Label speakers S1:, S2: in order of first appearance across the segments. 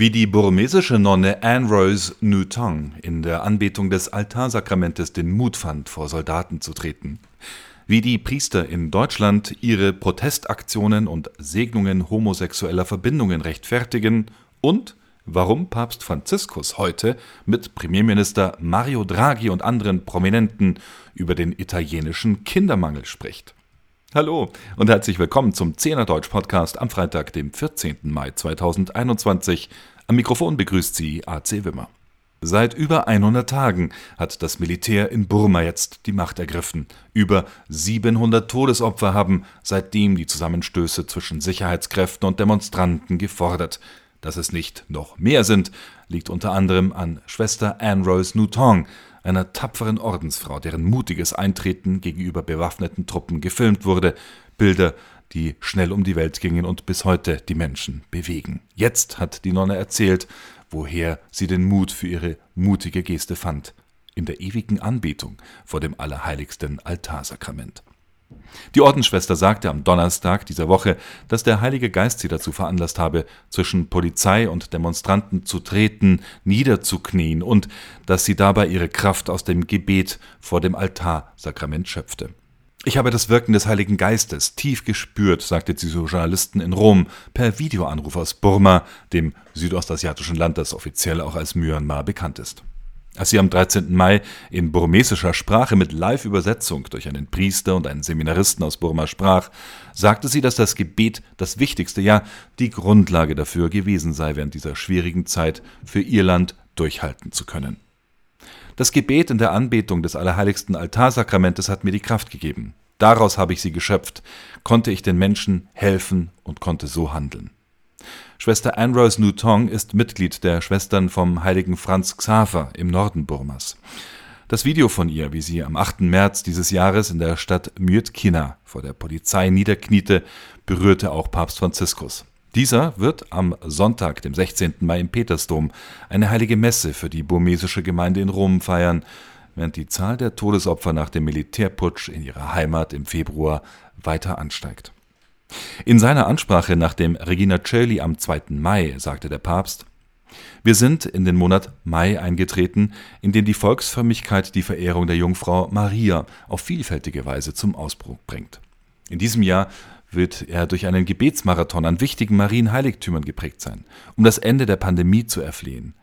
S1: Wie die burmesische Nonne Anne Rose Nu Tong in der Anbetung des Altarsakramentes den Mut fand, vor Soldaten zu treten. Wie die Priester in Deutschland ihre Protestaktionen und Segnungen homosexueller Verbindungen rechtfertigen und warum Papst Franziskus heute mit Premierminister Mario Draghi und anderen Prominenten über den italienischen Kindermangel spricht. Hallo und herzlich willkommen zum Zehner Deutsch Podcast am Freitag, dem 14. Mai 2021. Am Mikrofon begrüßt Sie AC Wimmer. Seit über 100 Tagen hat das Militär in Burma jetzt die Macht ergriffen. Über 700 Todesopfer haben seitdem die Zusammenstöße zwischen Sicherheitskräften und Demonstranten gefordert. Dass es nicht noch mehr sind, liegt unter anderem an Schwester Anne Rose Nutong, einer tapferen Ordensfrau, deren mutiges Eintreten gegenüber bewaffneten Truppen gefilmt wurde, Bilder, die schnell um die Welt gingen und bis heute die Menschen bewegen. Jetzt hat die Nonne erzählt, woher sie den Mut für ihre mutige Geste fand, in der ewigen Anbetung vor dem allerheiligsten Altarsakrament. Die Ordensschwester sagte am Donnerstag dieser Woche, dass der Heilige Geist sie dazu veranlasst habe, zwischen Polizei und Demonstranten zu treten, niederzuknien und dass sie dabei ihre Kraft aus dem Gebet vor dem Altarsakrament schöpfte. Ich habe das Wirken des Heiligen Geistes tief gespürt, sagte sie zu Journalisten in Rom per Videoanruf aus Burma, dem südostasiatischen Land, das offiziell auch als Myanmar bekannt ist. Als sie am 13. Mai in burmesischer Sprache mit Live-Übersetzung durch einen Priester und einen Seminaristen aus Burma sprach, sagte sie, dass das Gebet das Wichtigste, ja die Grundlage dafür gewesen sei, während dieser schwierigen Zeit für ihr Land durchhalten zu können. Das Gebet in der Anbetung des allerheiligsten Altarsakramentes hat mir die Kraft gegeben. Daraus habe ich sie geschöpft, konnte ich den Menschen helfen und konnte so handeln. Schwester Anne-Rose Nutong ist Mitglied der Schwestern vom heiligen Franz Xaver im Norden Burmas. Das Video von ihr, wie sie am 8. März dieses Jahres in der Stadt Myitkyina vor der Polizei niederkniete, berührte auch Papst Franziskus. Dieser wird am Sonntag, dem 16. Mai im Petersdom, eine heilige Messe für die burmesische Gemeinde in Rom feiern, während die Zahl der Todesopfer nach dem Militärputsch in ihrer Heimat im Februar weiter ansteigt. In seiner Ansprache nach dem Regina Coeli am 2. Mai sagte der Papst, wir sind in den Monat Mai eingetreten, in dem die Volksfrömmigkeit die Verehrung der Jungfrau Maria auf vielfältige Weise zum Ausbruch bringt. In diesem Jahr wird er durch einen Gebetsmarathon an wichtigen Marienheiligtümern geprägt sein, um das Ende der Pandemie zu erflehen.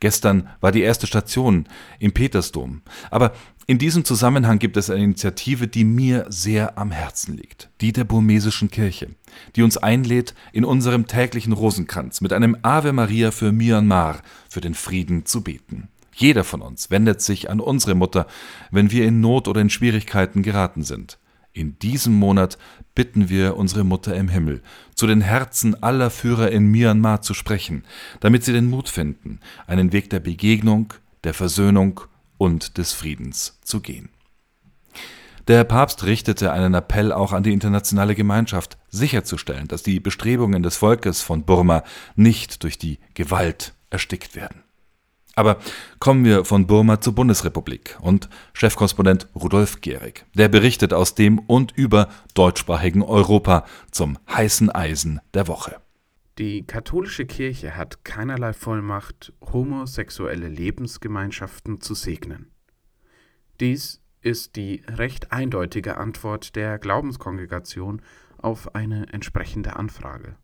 S1: Gestern war die erste Station im Petersdom. Aber in diesem Zusammenhang gibt es eine Initiative, die mir sehr am Herzen liegt, die der burmesischen Kirche, die uns einlädt, in unserem täglichen Rosenkranz mit einem Ave Maria für Myanmar, für den Frieden zu beten. Jeder von uns wendet sich an unsere Mutter, wenn wir in Not oder in Schwierigkeiten geraten sind. In diesem Monat bitten wir unsere Mutter im Himmel, zu den Herzen aller Führer in Myanmar zu sprechen, damit sie den Mut finden, einen Weg der Begegnung, der Versöhnung und des Friedens zu gehen. Der Papst richtete einen Appell auch an die internationale Gemeinschaft, sicherzustellen, dass die Bestrebungen des Volkes von Burma nicht durch die Gewalt erstickt werden. Aber kommen wir von Burma zur Bundesrepublik und Chefkorrespondent Rudolf Gehrig. Der berichtet aus dem und über deutschsprachigen Europa zum heißen Eisen der Woche.
S2: Die katholische Kirche hat keinerlei Vollmacht, homosexuelle Lebensgemeinschaften zu segnen. Dies ist die recht eindeutige Antwort der Glaubenskongregation auf eine entsprechende Anfrage.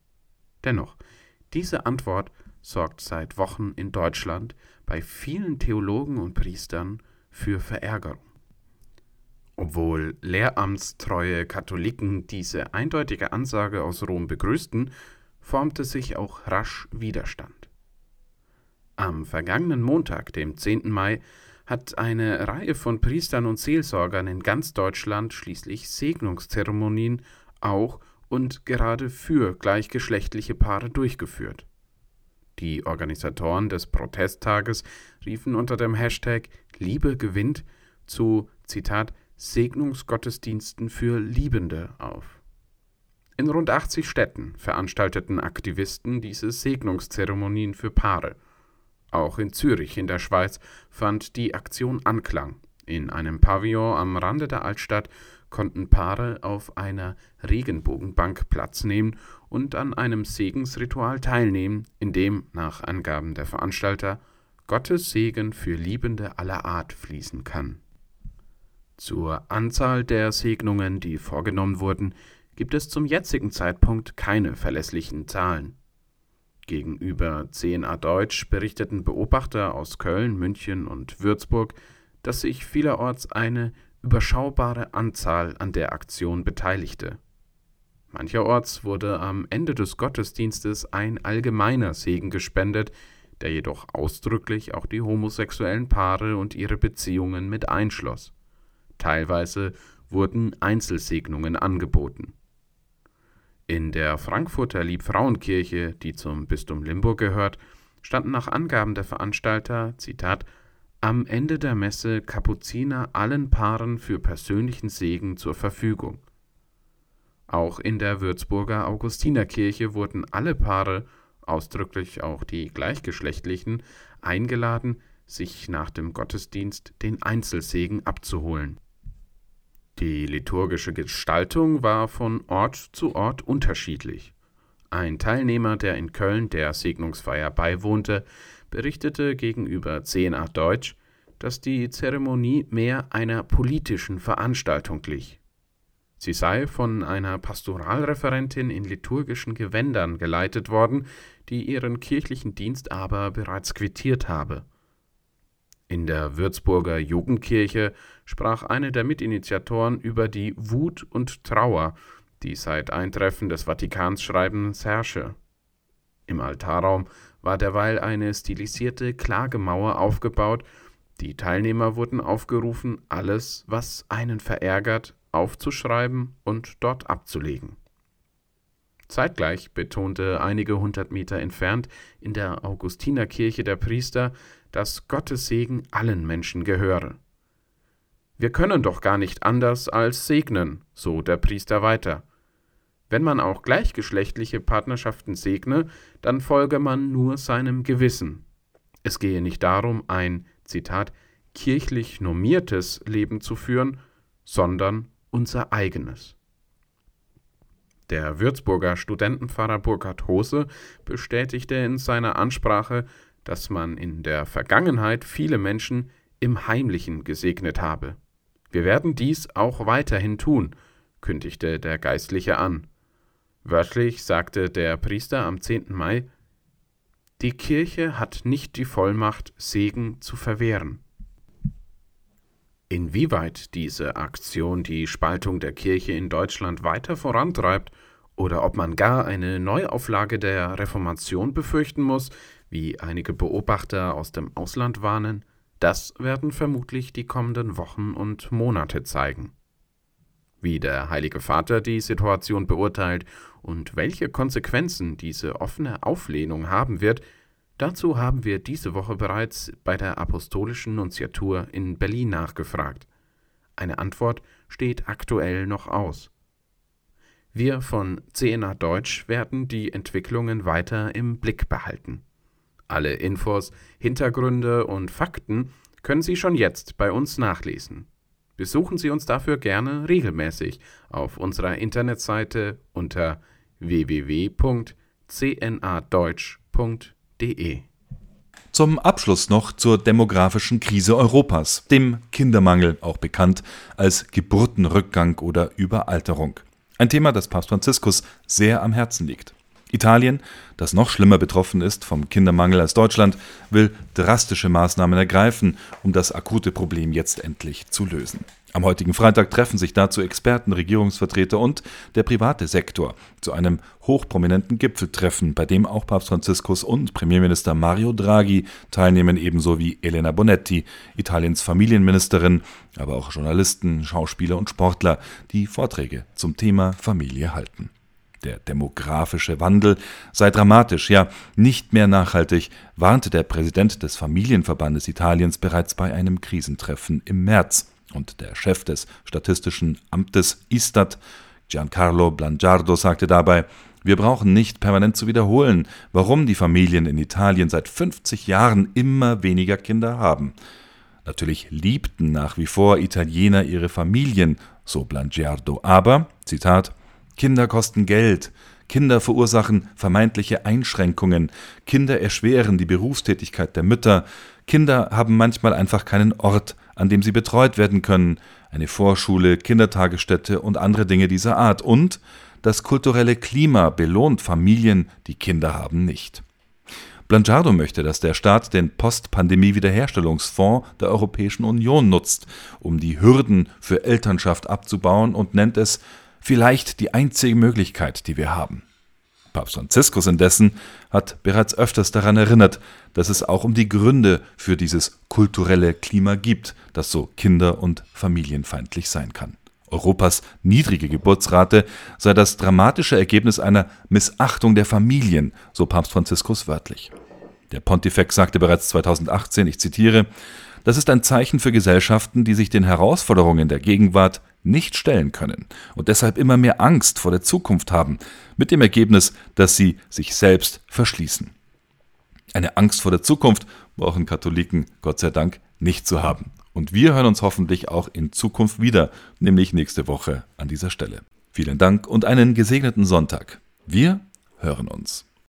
S2: Dennoch, diese Antwort sorgt seit Wochen in Deutschland bei vielen Theologen und Priestern für Verärgerung. Obwohl lehramtstreue Katholiken diese eindeutige Ansage aus Rom begrüßten, formte sich auch rasch Widerstand. Am vergangenen Montag, dem 10. Mai, hat eine Reihe von Priestern und Seelsorgern in ganz Deutschland schließlich Segnungszeremonien auch und gerade für gleichgeschlechtliche Paare durchgeführt. Die Organisatoren des Protesttages riefen unter dem Hashtag Liebe gewinnt zu, Zitat, Segnungsgottesdiensten für Liebende auf. In rund 80 Städten veranstalteten Aktivisten diese Segnungszeremonien für Paare. Auch in Zürich in der Schweiz fand die Aktion Anklang. In einem Pavillon am Rande der Altstadt konnten Paare auf einer Regenbogenbank Platz nehmen und an einem Segensritual teilnehmen, in dem, nach Angaben der Veranstalter, Gottes Segen für Liebende aller Art fließen kann. Zur Anzahl der Segnungen, die vorgenommen wurden, gibt es zum jetzigen Zeitpunkt keine verlässlichen Zahlen. Gegenüber CNA Deutsch berichteten Beobachter aus Köln, München und Würzburg, dass sich vielerorts eine überschaubare Anzahl an der Aktion beteiligte. Mancherorts wurde am Ende des Gottesdienstes ein allgemeiner Segen gespendet, der jedoch ausdrücklich auch die homosexuellen Paare und ihre Beziehungen mit einschloss. Teilweise wurden Einzelsegnungen angeboten. In der Frankfurter Liebfrauenkirche, die zum Bistum Limburg gehört, standen nach Angaben der Veranstalter, Zitat, am Ende der Messe Kapuziner allen Paaren für persönlichen Segen zur Verfügung. Auch in der Würzburger Augustinerkirche wurden alle Paare, ausdrücklich auch die gleichgeschlechtlichen, eingeladen, sich nach dem Gottesdienst den Einzelsegen abzuholen. Die liturgische Gestaltung war von Ort zu Ort unterschiedlich. Ein Teilnehmer, der in Köln der Segnungsfeier beiwohnte, berichtete gegenüber CNA Deutsch, dass die Zeremonie mehr einer politischen Veranstaltung glich. Sie sei von einer Pastoralreferentin in liturgischen Gewändern geleitet worden, die ihren kirchlichen Dienst aber bereits quittiert habe. In der Würzburger Jugendkirche sprach eine der Mitinitiatoren über die Wut und Trauer, die seit Eintreffen des Vatikansschreibens herrsche. Im Altarraum war derweil eine stilisierte Klagemauer aufgebaut, die Teilnehmer wurden aufgerufen, alles, was einen verärgert, aufzuschreiben und dort abzulegen. Zeitgleich betonte einige hundert Meter entfernt in der Augustinerkirche der Priester, dass Gottes Segen allen Menschen gehöre. Wir können doch gar nicht anders als segnen, so der Priester weiter. Wenn man auch gleichgeschlechtliche Partnerschaften segne, dann folge man nur seinem Gewissen. Es gehe nicht darum, ein, Zitat, kirchlich normiertes Leben zu führen, sondern unser eigenes. Der Würzburger Studentenpfarrer Burkhard Hose bestätigte in seiner Ansprache, dass man in der Vergangenheit viele Menschen im Heimlichen gesegnet habe. Wir werden dies auch weiterhin tun, kündigte der Geistliche an. Wörtlich sagte der Priester am 10. Mai, die Kirche hat nicht die Vollmacht, Segen zu verwehren. Inwieweit diese Aktion die Spaltung der Kirche in Deutschland weiter vorantreibt oder ob man gar eine Neuauflage der Reformation befürchten muss, wie einige Beobachter aus dem Ausland warnen, das werden vermutlich die kommenden Wochen und Monate zeigen. Wie der Heilige Vater die Situation beurteilt und welche Konsequenzen diese offene Auflehnung haben wird, dazu haben wir diese Woche bereits bei der Apostolischen Nunziatur in Berlin nachgefragt. Eine Antwort steht aktuell noch aus. Wir von CNA Deutsch werden die Entwicklungen weiter im Blick behalten. Alle Infos, Hintergründe und Fakten können Sie schon jetzt bei uns nachlesen. Besuchen Sie uns dafür gerne regelmäßig auf unserer Internetseite unter www.cnadeutsch.de.
S1: Zum Abschluss noch zur demografischen Krise Europas, dem Kindermangel, auch bekannt als Geburtenrückgang oder Überalterung. Ein Thema, das Papst Franziskus sehr am Herzen liegt. Italien, das noch schlimmer betroffen ist vom Kindermangel als Deutschland, will drastische Maßnahmen ergreifen, um das akute Problem jetzt endlich zu lösen. Am heutigen Freitag treffen sich dazu Experten, Regierungsvertreter und der private Sektor zu einem hochprominenten Gipfeltreffen, bei dem auch Papst Franziskus und Premierminister Mario Draghi teilnehmen, ebenso wie Elena Bonetti, Italiens Familienministerin, aber auch Journalisten, Schauspieler und Sportler, die Vorträge zum Thema Familie halten. Der demografische Wandel sei dramatisch, ja nicht mehr nachhaltig, warnte der Präsident des Familienverbandes Italiens bereits bei einem Krisentreffen im März. Und der Chef des Statistischen Amtes Istat, Giancarlo Blangiardo, sagte dabei, wir brauchen nicht permanent zu wiederholen, warum die Familien in Italien seit 50 Jahren immer weniger Kinder haben. Natürlich liebten nach wie vor Italiener ihre Familien, so Blangiardo. Aber, Zitat, Kinder kosten Geld, Kinder verursachen vermeintliche Einschränkungen, Kinder erschweren die Berufstätigkeit der Mütter, Kinder haben manchmal einfach keinen Ort, an dem sie betreut werden können, eine Vorschule, Kindertagesstätte und andere Dinge dieser Art. Und das kulturelle Klima belohnt Familien, die Kinder haben, nicht. Blangiardo möchte, dass der Staat den Post-Pandemie-Wiederherstellungsfonds der Europäischen Union nutzt, um die Hürden für Elternschaft abzubauen und nennt es vielleicht die einzige Möglichkeit, die wir haben. Papst Franziskus indessen hat bereits öfters daran erinnert, dass es auch um die Gründe für dieses kulturelle Klima gibt, das so kinder- und familienfeindlich sein kann. Europas niedrige Geburtsrate sei das dramatische Ergebnis einer Missachtung der Familien, so Papst Franziskus wörtlich. Der Pontifex sagte bereits 2018, ich zitiere, das ist ein Zeichen für Gesellschaften, die sich den Herausforderungen der Gegenwart nicht stellen können und deshalb immer mehr Angst vor der Zukunft haben, mit dem Ergebnis, dass sie sich selbst verschließen. Eine Angst vor der Zukunft brauchen Katholiken Gott sei Dank nicht zu haben. Und wir hören uns hoffentlich auch in Zukunft wieder, nämlich nächste Woche an dieser Stelle. Vielen Dank und einen gesegneten Sonntag. Wir hören uns.